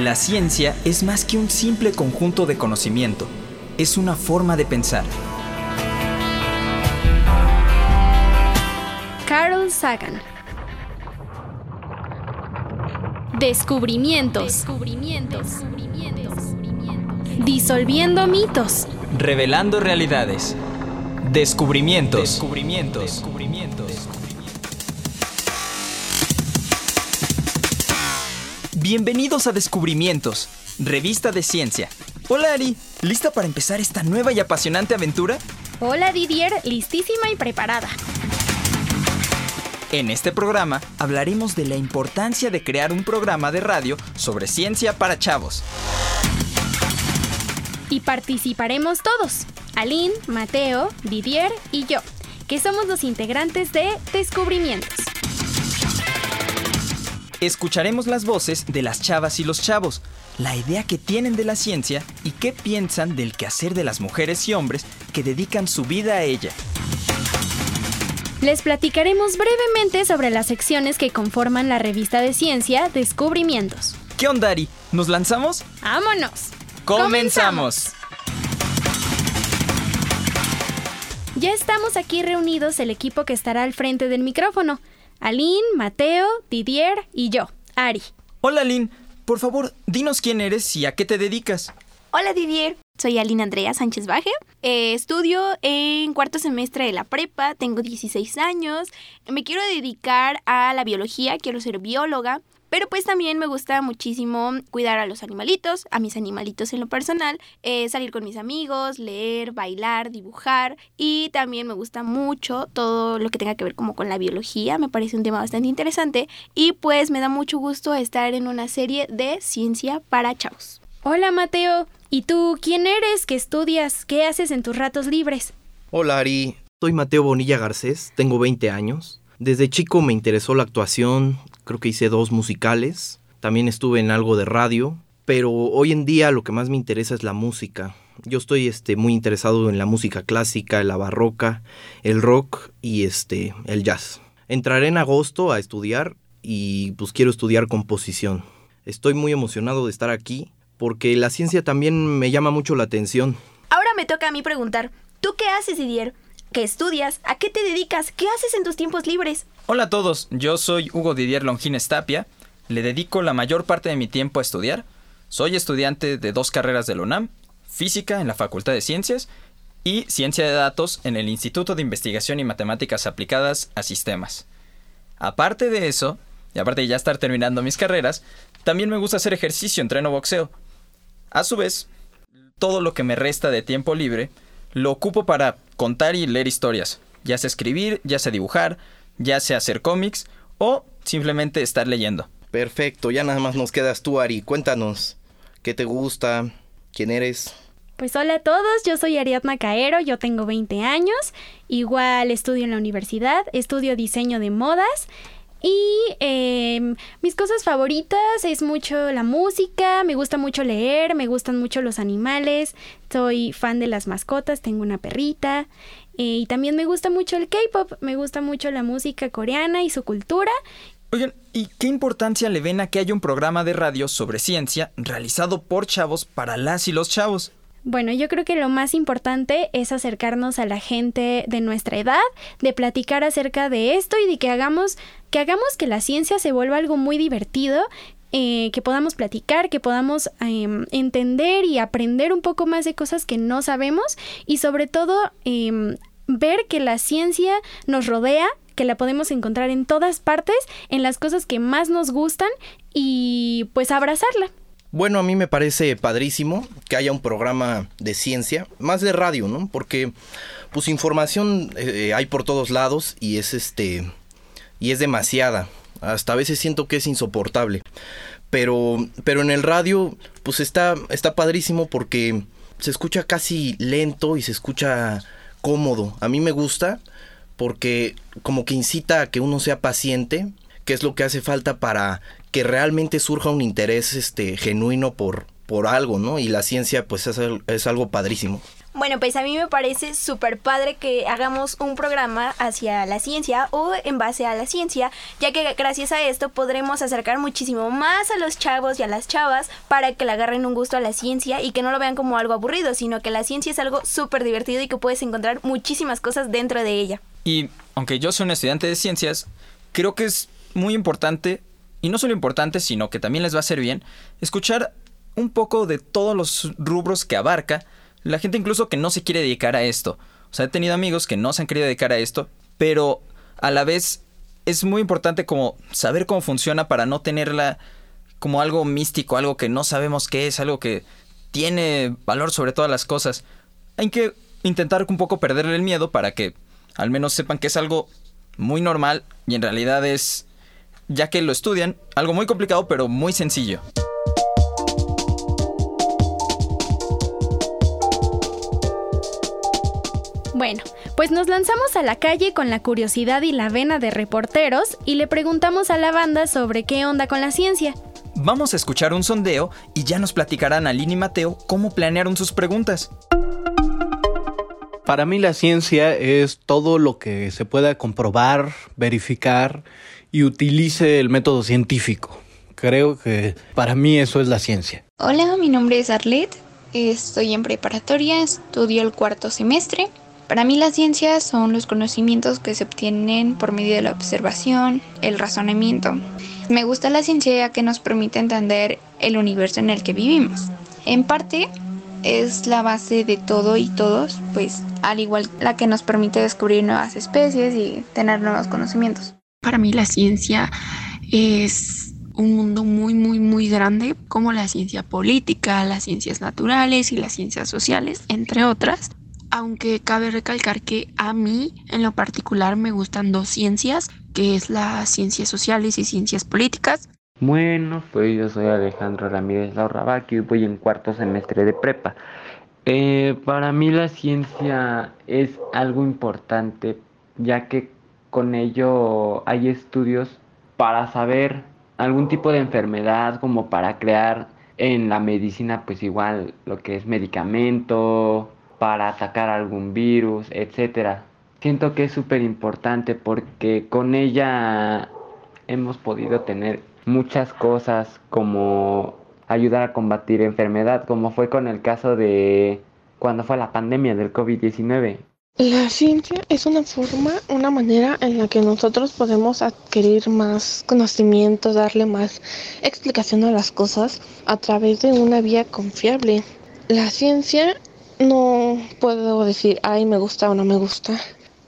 La ciencia es más que un simple conjunto de conocimiento, es una forma de pensar. Carl Sagan. Descubrimientos. Disolviendo mitos. Revelando realidades. Descubrimientos. Descubrimientos. Bienvenidos a Descubrimientos, revista de ciencia. Hola Ari, ¿lista para empezar esta nueva y apasionante aventura? Hola Didier, listísima y preparada. En este programa hablaremos de la importancia de crear un programa de radio sobre ciencia para chavos. Y participaremos todos, Aline, Mateo, Didier y yo, que somos los integrantes de Descubrimientos. Escucharemos las voces de las chavas y los chavos, la idea que tienen de la ciencia y qué piensan del quehacer de las mujeres y hombres que dedican su vida a ella. Les platicaremos brevemente sobre las secciones que conforman la revista de ciencia Descubrimientos. ¿Qué onda, Ari? ¿Nos lanzamos? ¡Vámonos! ¡Comenzamos! Ya estamos aquí reunidos el equipo que estará al frente del micrófono. Aline, Mateo, Didier y yo, Ari. Hola, Aline. Por favor, dinos quién eres y a qué te dedicas. Hola, Didier. Soy Aline Andrea Sánchez Baje. Eh, estudio en cuarto semestre de la prepa, tengo 16 años. Me quiero dedicar a la biología, quiero ser bióloga. Pero pues también me gusta muchísimo cuidar a los animalitos, a mis animalitos en lo personal, eh, salir con mis amigos, leer, bailar, dibujar y también me gusta mucho todo lo que tenga que ver como con la biología, me parece un tema bastante interesante y pues me da mucho gusto estar en una serie de ciencia para chavos. Hola Mateo, ¿y tú quién eres? ¿Qué estudias? ¿Qué haces en tus ratos libres? Hola Ari, soy Mateo Bonilla Garcés, tengo 20 años. Desde chico me interesó la actuación, creo que hice dos musicales, también estuve en algo de radio, pero hoy en día lo que más me interesa es la música. Yo estoy este, muy interesado en la música clásica, la barroca, el rock y este, el jazz. Entraré en agosto a estudiar y pues quiero estudiar composición. Estoy muy emocionado de estar aquí porque la ciencia también me llama mucho la atención. Ahora me toca a mí preguntar, ¿tú qué haces, Didier? ¿Qué estudias? ¿A qué te dedicas? ¿Qué haces en tus tiempos libres? Hola a todos, yo soy Hugo Didier Longines Tapia. Le dedico la mayor parte de mi tiempo a estudiar. Soy estudiante de dos carreras de la UNAM, física en la Facultad de Ciencias y ciencia de datos en el Instituto de Investigación y Matemáticas Aplicadas a Sistemas. Aparte de eso, y aparte de ya estar terminando mis carreras, también me gusta hacer ejercicio, entreno boxeo. A su vez, todo lo que me resta de tiempo libre lo ocupo para contar y leer historias, ya sea escribir, ya sea dibujar, ya sea hacer cómics o simplemente estar leyendo. Perfecto, ya nada más nos quedas tú, Ari. Cuéntanos, ¿qué te gusta? ¿Quién eres? Pues hola a todos, yo soy Ariadna Caero, yo tengo 20 años, igual estudio en la universidad, estudio diseño de modas y em, mis cosas favoritas es mucho la música, me gusta mucho leer, me gustan mucho los animales, soy fan de las mascotas, tengo una perrita. Eh, y también me gusta mucho el K-pop, me gusta mucho la música coreana y su cultura. Oigan, ¿y qué importancia le ven a que haya un programa de radio sobre ciencia realizado por chavos para las y los chavos? Bueno, yo creo que lo más importante es acercarnos a la gente de nuestra edad, de platicar acerca de esto y de que hagamos que hagamos que la ciencia se vuelva algo muy divertido, eh, que podamos platicar, que podamos em, entender y aprender un poco más de cosas que no sabemos y sobre todo em, ver que la ciencia nos rodea, que la podemos encontrar en todas partes, en las cosas que más nos gustan y pues abrazarla. Bueno, a mí me parece padrísimo que haya un programa de ciencia, más de radio, ¿no? Porque pues información eh, hay por todos lados y es este y es demasiada. Hasta a veces siento que es insoportable. Pero pero en el radio pues está está padrísimo porque se escucha casi lento y se escucha cómodo. A mí me gusta porque como que incita a que uno sea paciente, que es lo que hace falta para que realmente surja un interés este genuino por por algo, ¿no? Y la ciencia pues es, es algo padrísimo. Bueno, pues a mí me parece súper padre que hagamos un programa hacia la ciencia o en base a la ciencia, ya que gracias a esto podremos acercar muchísimo más a los chavos y a las chavas para que le agarren un gusto a la ciencia y que no lo vean como algo aburrido, sino que la ciencia es algo súper divertido y que puedes encontrar muchísimas cosas dentro de ella. Y aunque yo soy un estudiante de ciencias, creo que es muy importante, y no solo importante, sino que también les va a hacer bien, escuchar un poco de todos los rubros que abarca la gente incluso que no se quiere dedicar a esto. O sea, he tenido amigos que no se han querido dedicar a esto, pero a la vez es muy importante como saber cómo funciona para no tenerla como algo místico, algo que no sabemos qué es, algo que tiene valor sobre todas las cosas. Hay que intentar un poco perderle el miedo para que al menos sepan que es algo muy normal y en realidad es, ya que lo estudian, algo muy complicado pero muy sencillo. Bueno, pues nos lanzamos a la calle con la curiosidad y la vena de reporteros y le preguntamos a la banda sobre qué onda con la ciencia. Vamos a escuchar un sondeo y ya nos platicarán Aline y Mateo cómo planearon sus preguntas. Para mí la ciencia es todo lo que se pueda comprobar, verificar y utilice el método científico. Creo que para mí eso es la ciencia. Hola, mi nombre es Arlette, estoy en preparatoria, estudio el cuarto semestre para mí la ciencia son los conocimientos que se obtienen por medio de la observación, el razonamiento. Me gusta la ciencia ya que nos permite entender el universo en el que vivimos. En parte es la base de todo y todos, pues al igual la que nos permite descubrir nuevas especies y tener nuevos conocimientos. Para mí la ciencia es un mundo muy, muy, muy grande, como la ciencia política, las ciencias naturales y las ciencias sociales, entre otras aunque cabe recalcar que a mí en lo particular me gustan dos ciencias, que es las ciencias sociales y ciencias políticas. Bueno, pues yo soy Alejandro Ramírez Laurrabaque y voy en cuarto semestre de prepa. Eh, para mí la ciencia es algo importante, ya que con ello hay estudios para saber algún tipo de enfermedad, como para crear en la medicina, pues igual lo que es medicamento, para atacar algún virus, etcétera. Siento que es súper importante porque con ella hemos podido tener muchas cosas como ayudar a combatir enfermedad, como fue con el caso de cuando fue la pandemia del COVID-19. La ciencia es una forma, una manera en la que nosotros podemos adquirir más conocimiento, darle más explicación a las cosas a través de una vía confiable. La ciencia no puedo decir, ay, me gusta o no me gusta,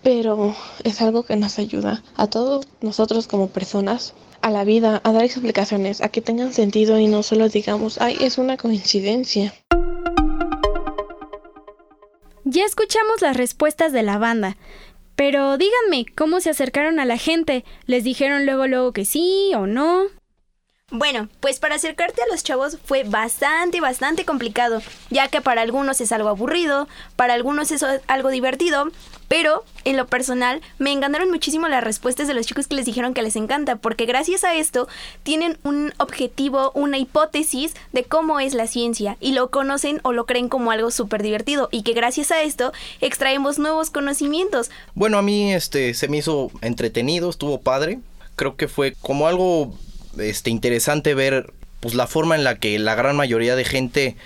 pero es algo que nos ayuda a todos nosotros como personas, a la vida, a dar explicaciones, a que tengan sentido y no solo digamos, ay, es una coincidencia. Ya escuchamos las respuestas de la banda, pero díganme, ¿cómo se acercaron a la gente? ¿Les dijeron luego luego que sí o no? Bueno, pues para acercarte a los chavos fue bastante, bastante complicado, ya que para algunos es algo aburrido, para algunos es algo divertido, pero en lo personal me encantaron muchísimo las respuestas de los chicos que les dijeron que les encanta, porque gracias a esto tienen un objetivo, una hipótesis de cómo es la ciencia y lo conocen o lo creen como algo súper divertido y que gracias a esto extraemos nuevos conocimientos. Bueno, a mí este se me hizo entretenido, estuvo padre. Creo que fue como algo este, interesante ver pues la forma en la que la gran mayoría de gente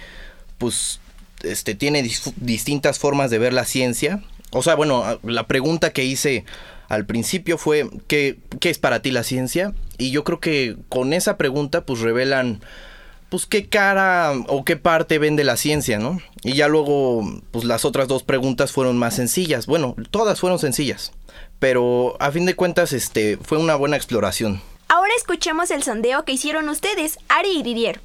pues este, tiene distintas formas de ver la ciencia. O sea, bueno, la pregunta que hice al principio fue ¿qué, ¿qué, es para ti la ciencia? Y yo creo que con esa pregunta pues revelan pues qué cara o qué parte ven de la ciencia, ¿no? Y ya luego pues las otras dos preguntas fueron más sencillas. Bueno, todas fueron sencillas, pero a fin de cuentas este fue una buena exploración. Ahora escuchemos el sondeo que hicieron ustedes, Ari y Didier.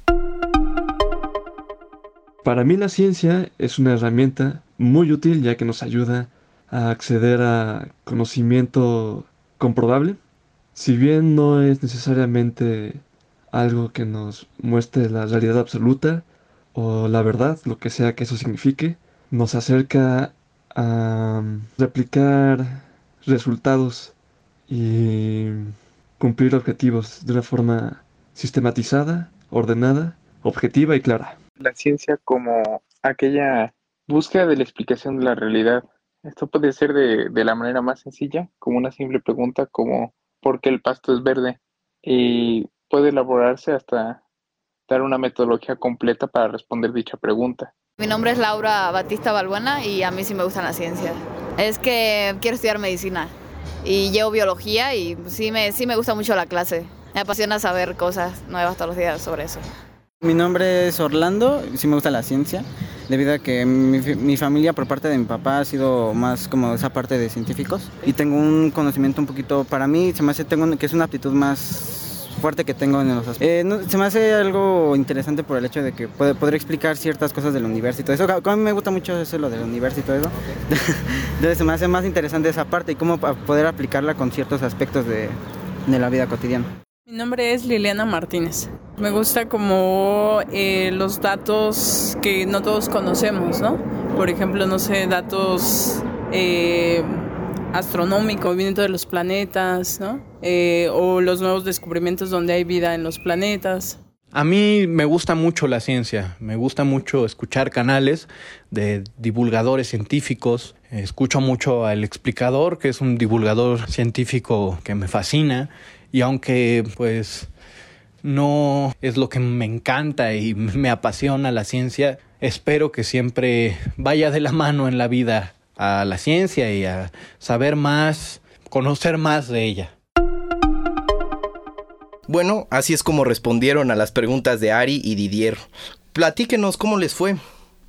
Para mí la ciencia es una herramienta muy útil ya que nos ayuda a acceder a conocimiento comprobable. Si bien no es necesariamente algo que nos muestre la realidad absoluta o la verdad, lo que sea que eso signifique, nos acerca a replicar resultados y cumplir objetivos de una forma sistematizada, ordenada, objetiva y clara. La ciencia como aquella búsqueda de la explicación de la realidad. Esto puede ser de, de la manera más sencilla, como una simple pregunta como ¿por qué el pasto es verde? Y puede elaborarse hasta dar una metodología completa para responder dicha pregunta. Mi nombre es Laura Batista Balbuena y a mí sí me gustan las ciencias. Es que quiero estudiar medicina y llevo biología y sí me, sí me gusta mucho la clase. Me apasiona saber cosas nuevas todos los días sobre eso. Mi nombre es Orlando, sí me gusta la ciencia, debido a que mi, mi, familia por parte de mi papá ha sido más como esa parte de científicos y tengo un conocimiento un poquito, para mí se me hace tengo, que es una aptitud más fuerte que tengo en los eh, se me hace algo interesante por el hecho de que puede, explicar ciertas cosas del universo y todo eso. A mí me gusta mucho eso, lo del universo y todo eso. Entonces se me hace más interesante esa parte y cómo poder aplicarla con ciertos aspectos de, de la vida cotidiana. Mi nombre es Liliana Martínez. Me gusta como eh, los datos que no todos conocemos, ¿no? Por ejemplo, no sé, datos eh, astronómicos, movimiento de los planetas, ¿no? Eh, o los nuevos descubrimientos donde hay vida en los planetas. A mí me gusta mucho la ciencia, me gusta mucho escuchar canales de divulgadores científicos, escucho mucho al explicador, que es un divulgador científico que me fascina, y aunque pues no es lo que me encanta y me apasiona la ciencia, espero que siempre vaya de la mano en la vida a la ciencia y a saber más, conocer más de ella. Bueno, así es como respondieron a las preguntas de Ari y Didier. Platíquenos cómo les fue.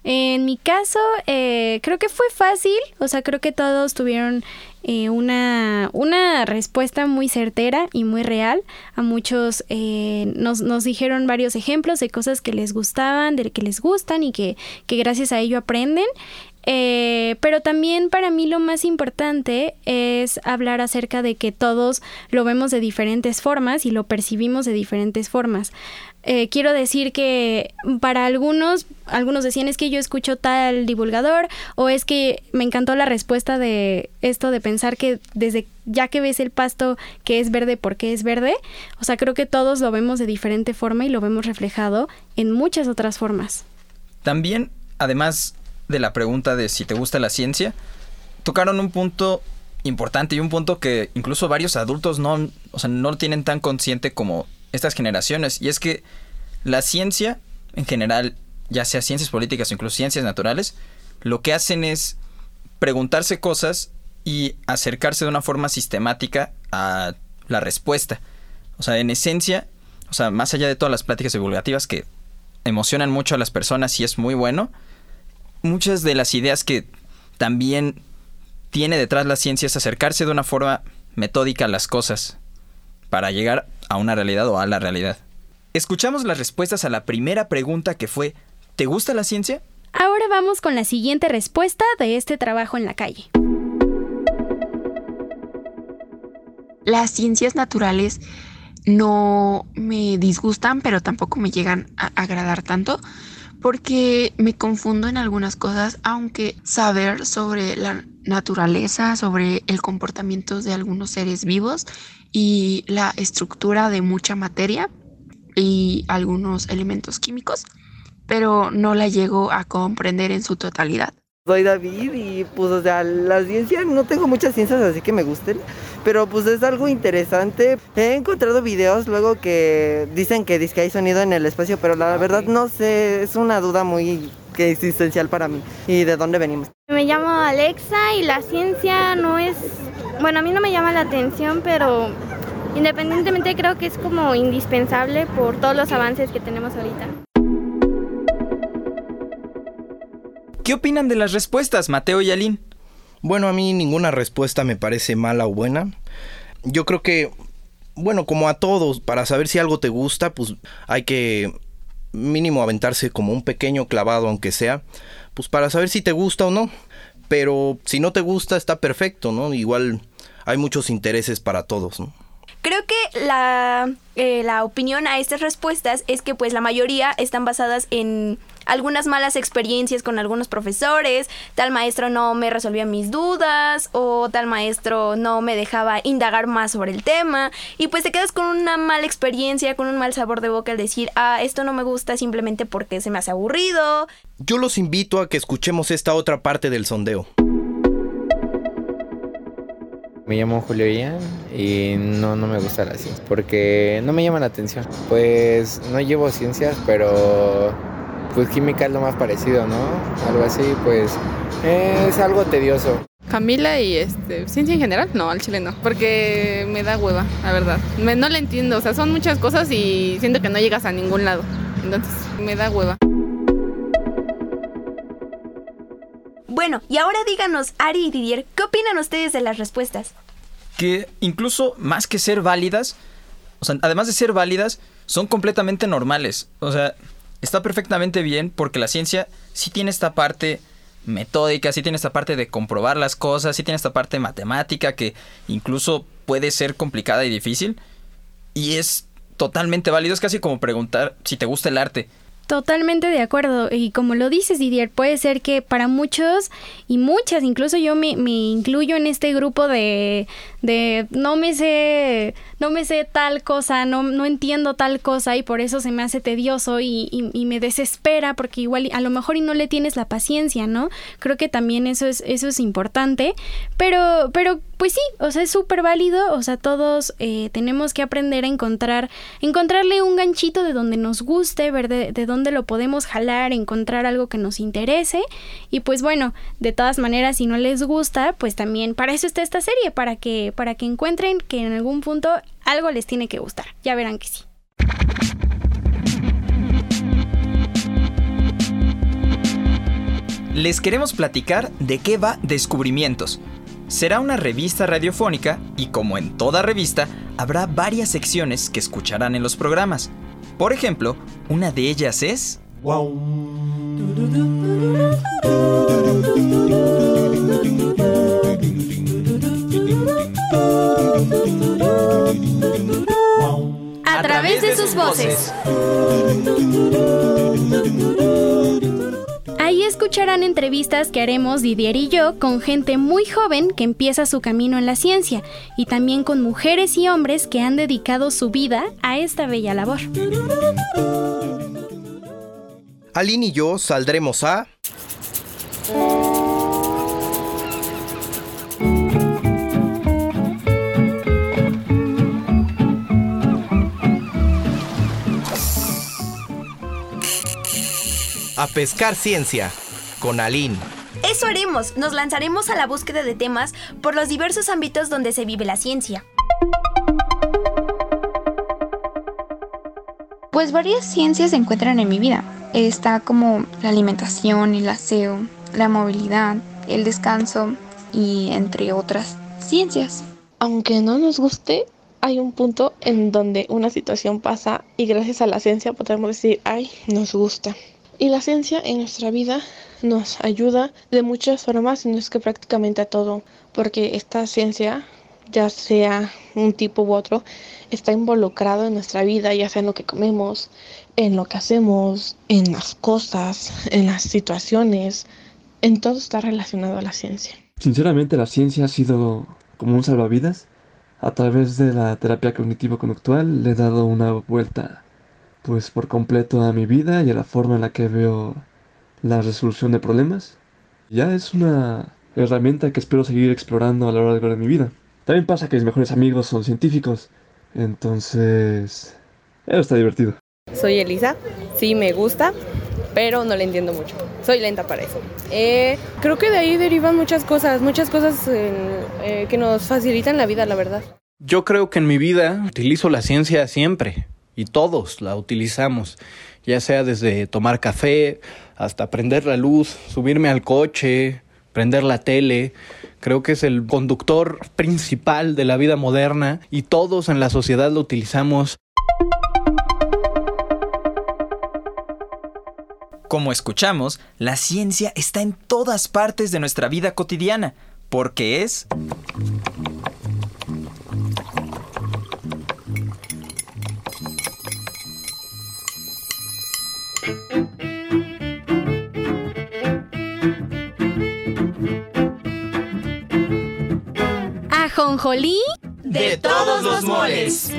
En mi caso, eh, creo que fue fácil, o sea, creo que todos tuvieron eh, una, una respuesta muy certera y muy real. A muchos eh, nos, nos dijeron varios ejemplos de cosas que les gustaban, de que les gustan y que, que gracias a ello aprenden. Eh, pero también para mí lo más importante es hablar acerca de que todos lo vemos de diferentes formas y lo percibimos de diferentes formas. Eh, quiero decir que para algunos, algunos decían es que yo escucho tal divulgador o es que me encantó la respuesta de esto de pensar que desde ya que ves el pasto que es verde, ¿por qué es verde? O sea, creo que todos lo vemos de diferente forma y lo vemos reflejado en muchas otras formas. También, además, de la pregunta de si te gusta la ciencia, tocaron un punto importante y un punto que incluso varios adultos no, o sea, no tienen tan consciente como estas generaciones. Y es que la ciencia, en general, ya sea ciencias políticas o incluso ciencias naturales, lo que hacen es preguntarse cosas y acercarse de una forma sistemática a la respuesta. O sea, en esencia, o sea, más allá de todas las pláticas divulgativas que emocionan mucho a las personas y es muy bueno, muchas de las ideas que también tiene detrás la ciencia es acercarse de una forma metódica a las cosas para llegar a una realidad o a la realidad. Escuchamos las respuestas a la primera pregunta que fue ¿Te gusta la ciencia? Ahora vamos con la siguiente respuesta de este trabajo en la calle. Las ciencias naturales no me disgustan, pero tampoco me llegan a agradar tanto porque me confundo en algunas cosas, aunque saber sobre la naturaleza, sobre el comportamiento de algunos seres vivos y la estructura de mucha materia y algunos elementos químicos, pero no la llego a comprender en su totalidad. Soy David y pues o sea, la ciencia, no tengo muchas ciencias así que me gusten, pero pues es algo interesante. He encontrado videos luego que dicen que, que hay sonido en el espacio, pero la verdad no sé, es una duda muy existencial para mí y de dónde venimos. Me llamo Alexa y la ciencia no es, bueno, a mí no me llama la atención, pero independientemente creo que es como indispensable por todos los avances que tenemos ahorita. ¿Qué opinan de las respuestas, Mateo y Aline? Bueno, a mí ninguna respuesta me parece mala o buena. Yo creo que, bueno, como a todos, para saber si algo te gusta, pues hay que mínimo aventarse como un pequeño clavado, aunque sea, pues para saber si te gusta o no. Pero si no te gusta, está perfecto, ¿no? Igual hay muchos intereses para todos, ¿no? Creo que la, eh, la opinión a estas respuestas es que pues la mayoría están basadas en algunas malas experiencias con algunos profesores, tal maestro no me resolvía mis dudas o tal maestro no me dejaba indagar más sobre el tema y pues te quedas con una mala experiencia, con un mal sabor de boca al decir, ah, esto no me gusta simplemente porque se me hace aburrido. Yo los invito a que escuchemos esta otra parte del sondeo. Me llamo Julio Ian y no, no me gusta la ciencia porque no me llama la atención. Pues no llevo ciencias, pero pues química es lo más parecido, ¿no? Algo así, pues es algo tedioso. Camila y este, ciencia en general, no, al chile no, porque me da hueva, la verdad. Me, no la entiendo, o sea, son muchas cosas y siento que no llegas a ningún lado. Entonces, me da hueva. Bueno, y ahora díganos, Ari y Didier, ¿qué opinan ustedes de las respuestas? Que incluso más que ser válidas, o sea, además de ser válidas, son completamente normales. O sea, está perfectamente bien porque la ciencia sí tiene esta parte metódica, sí tiene esta parte de comprobar las cosas, sí tiene esta parte matemática que incluso puede ser complicada y difícil. Y es totalmente válido, es casi como preguntar si te gusta el arte. Totalmente de acuerdo. Y como lo dices, Didier, puede ser que para muchos y muchas, incluso yo me, me incluyo en este grupo de, de no me sé, no me sé tal cosa, no, no entiendo tal cosa y por eso se me hace tedioso y, y, me desespera porque igual a lo mejor y no le tienes la paciencia, ¿no? Creo que también eso es, eso es importante. Pero, pero pues sí, o sea, es súper válido, o sea, todos eh, tenemos que aprender a encontrar, encontrarle un ganchito de donde nos guste, ver de, de dónde lo podemos jalar, encontrar algo que nos interese y pues bueno, de todas maneras, si no les gusta, pues también para eso está esta serie, para que, para que encuentren que en algún punto algo les tiene que gustar, ya verán que sí. Les queremos platicar de qué va Descubrimientos será una revista radiofónica y como en toda revista, habrá varias secciones que escucharán en los programas. Por ejemplo, una de ellas es... A través de sus voces. Ahí escucharán entrevistas que haremos Didier y yo con gente muy joven que empieza su camino en la ciencia y también con mujeres y hombres que han dedicado su vida a esta bella labor. Aline y yo saldremos a... a pescar ciencia con Aline. Eso haremos, nos lanzaremos a la búsqueda de temas por los diversos ámbitos donde se vive la ciencia. Pues varias ciencias se encuentran en mi vida. Está como la alimentación, el aseo, la movilidad, el descanso y entre otras ciencias. Aunque no nos guste, hay un punto en donde una situación pasa y gracias a la ciencia podemos decir, ay, nos gusta. Y la ciencia en nuestra vida nos ayuda de muchas formas, y no es que prácticamente a todo, porque esta ciencia, ya sea un tipo u otro, está involucrado en nuestra vida, ya sea en lo que comemos, en lo que hacemos, en las cosas, en las situaciones, en todo está relacionado a la ciencia. Sinceramente la ciencia ha sido como un salvavidas. A través de la terapia cognitivo-conductual le he dado una vuelta pues por completo a mi vida y a la forma en la que veo la resolución de problemas. Ya es una herramienta que espero seguir explorando a lo largo de mi vida. También pasa que mis mejores amigos son científicos, entonces eso está divertido. Soy Elisa, sí me gusta, pero no le entiendo mucho. Soy lenta para eso. Eh, creo que de ahí derivan muchas cosas, muchas cosas eh, que nos facilitan la vida, la verdad. Yo creo que en mi vida utilizo la ciencia siempre y todos la utilizamos, ya sea desde tomar café hasta prender la luz, subirme al coche, prender la tele. Creo que es el conductor principal de la vida moderna y todos en la sociedad lo utilizamos. Como escuchamos, la ciencia está en todas partes de nuestra vida cotidiana, porque es Ajonjolí de todos los moles.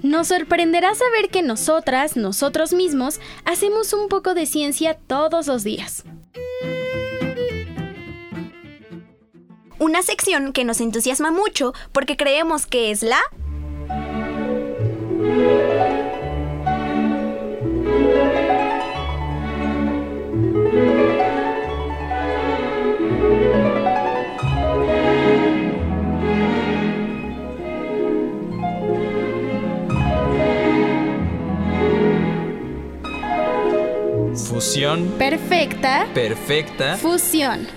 Nos sorprenderá saber que nosotras, nosotros mismos, hacemos un poco de ciencia todos los días. Una sección que nos entusiasma mucho porque creemos que es la... Fusión. Perfecta. Perfecta. Fusión.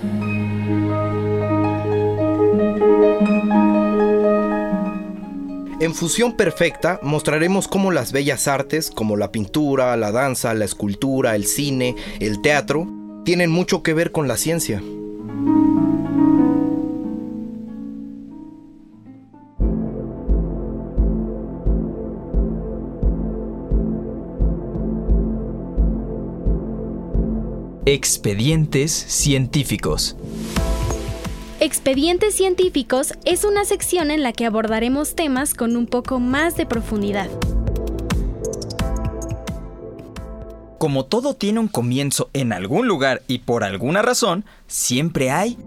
En Fusión Perfecta mostraremos cómo las bellas artes, como la pintura, la danza, la escultura, el cine, el teatro, tienen mucho que ver con la ciencia. Expedientes científicos. Expedientes científicos es una sección en la que abordaremos temas con un poco más de profundidad. Como todo tiene un comienzo en algún lugar y por alguna razón, siempre hay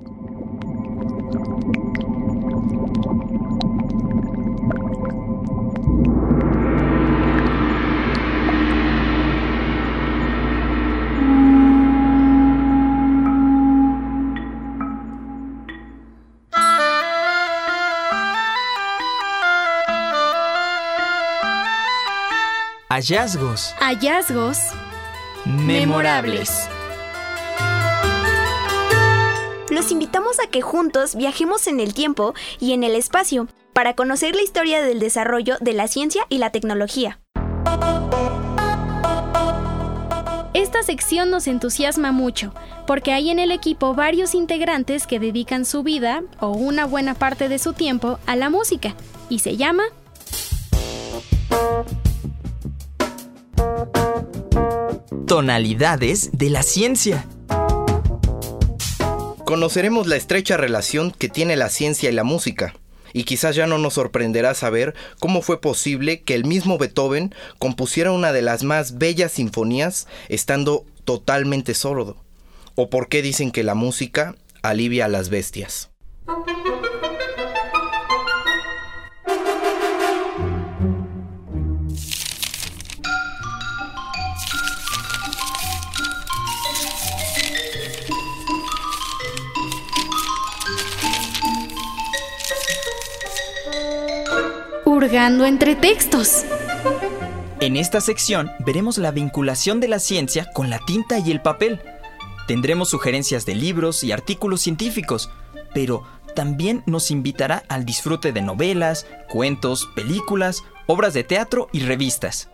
hallazgos Hallazgos memorables. Los invitamos a que juntos viajemos en el tiempo y en el espacio para conocer la historia del desarrollo de la ciencia y la tecnología. Esta sección nos entusiasma mucho, porque hay en el equipo varios integrantes que dedican su vida, o una buena parte de su tiempo, a la música, y se llama Tonalidades de la ciencia. Conoceremos la estrecha relación que tiene la ciencia y la música. Y quizás ya no nos sorprenderá saber cómo fue posible que el mismo Beethoven compusiera una de las más bellas sinfonías estando totalmente sordo. O por qué dicen que la música alivia a las bestias. Entre textos. En esta sección veremos la vinculación de la ciencia con la tinta y el papel. Tendremos sugerencias de libros y artículos científicos, pero también nos invitará al disfrute de novelas, cuentos, películas, obras de teatro y revistas.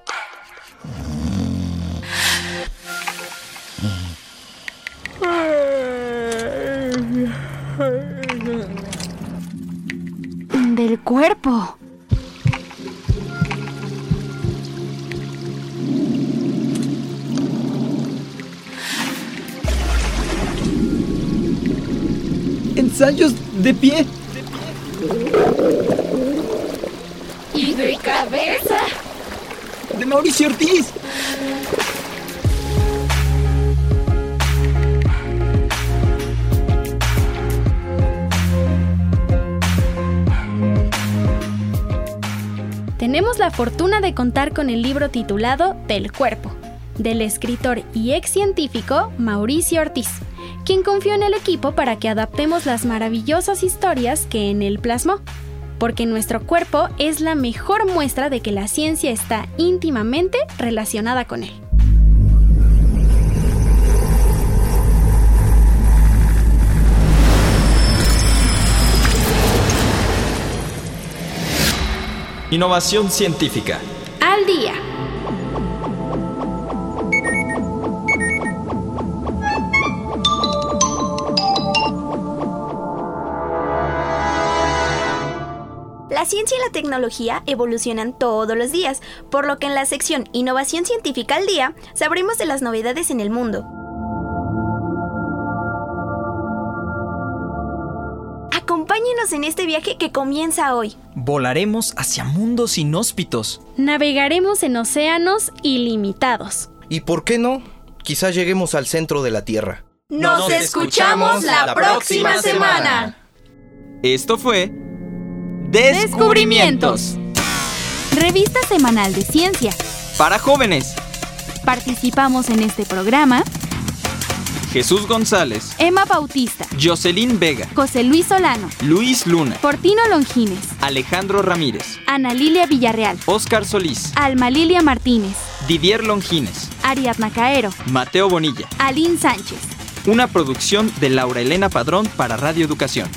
Del cuerpo. Ensayos de pie. Y de cabeza. De Mauricio Ortiz. Tenemos la fortuna de contar con el libro titulado Del cuerpo, del escritor y ex científico Mauricio Ortiz, quien confió en el equipo para que adaptemos las maravillosas historias que en él plasmó, porque nuestro cuerpo es la mejor muestra de que la ciencia está íntimamente relacionada con él. Innovación científica. Al día. Ciencia y la tecnología evolucionan todos los días, por lo que en la sección Innovación Científica al Día sabremos de las novedades en el mundo. Acompáñenos en este viaje que comienza hoy. Volaremos hacia mundos inhóspitos. Navegaremos en océanos ilimitados. ¿Y por qué no? Quizás lleguemos al centro de la Tierra. Nos escuchamos la próxima semana. Esto fue Descubrimientos. Revista semanal de ciencia. Para jóvenes. Participamos en este programa. Jesús González, Emma Bautista, Jocelyn Vega, José Luis Solano, Luis Luna, Fortino Longines, Alejandro Ramírez, Ana Lilia Villarreal, Oscar Solís, Alma Lilia Martínez, Didier Longines, Ariadna Caero, Mateo Bonilla, Aline Sánchez. Una producción de Laura Elena Padrón para Radio Educación.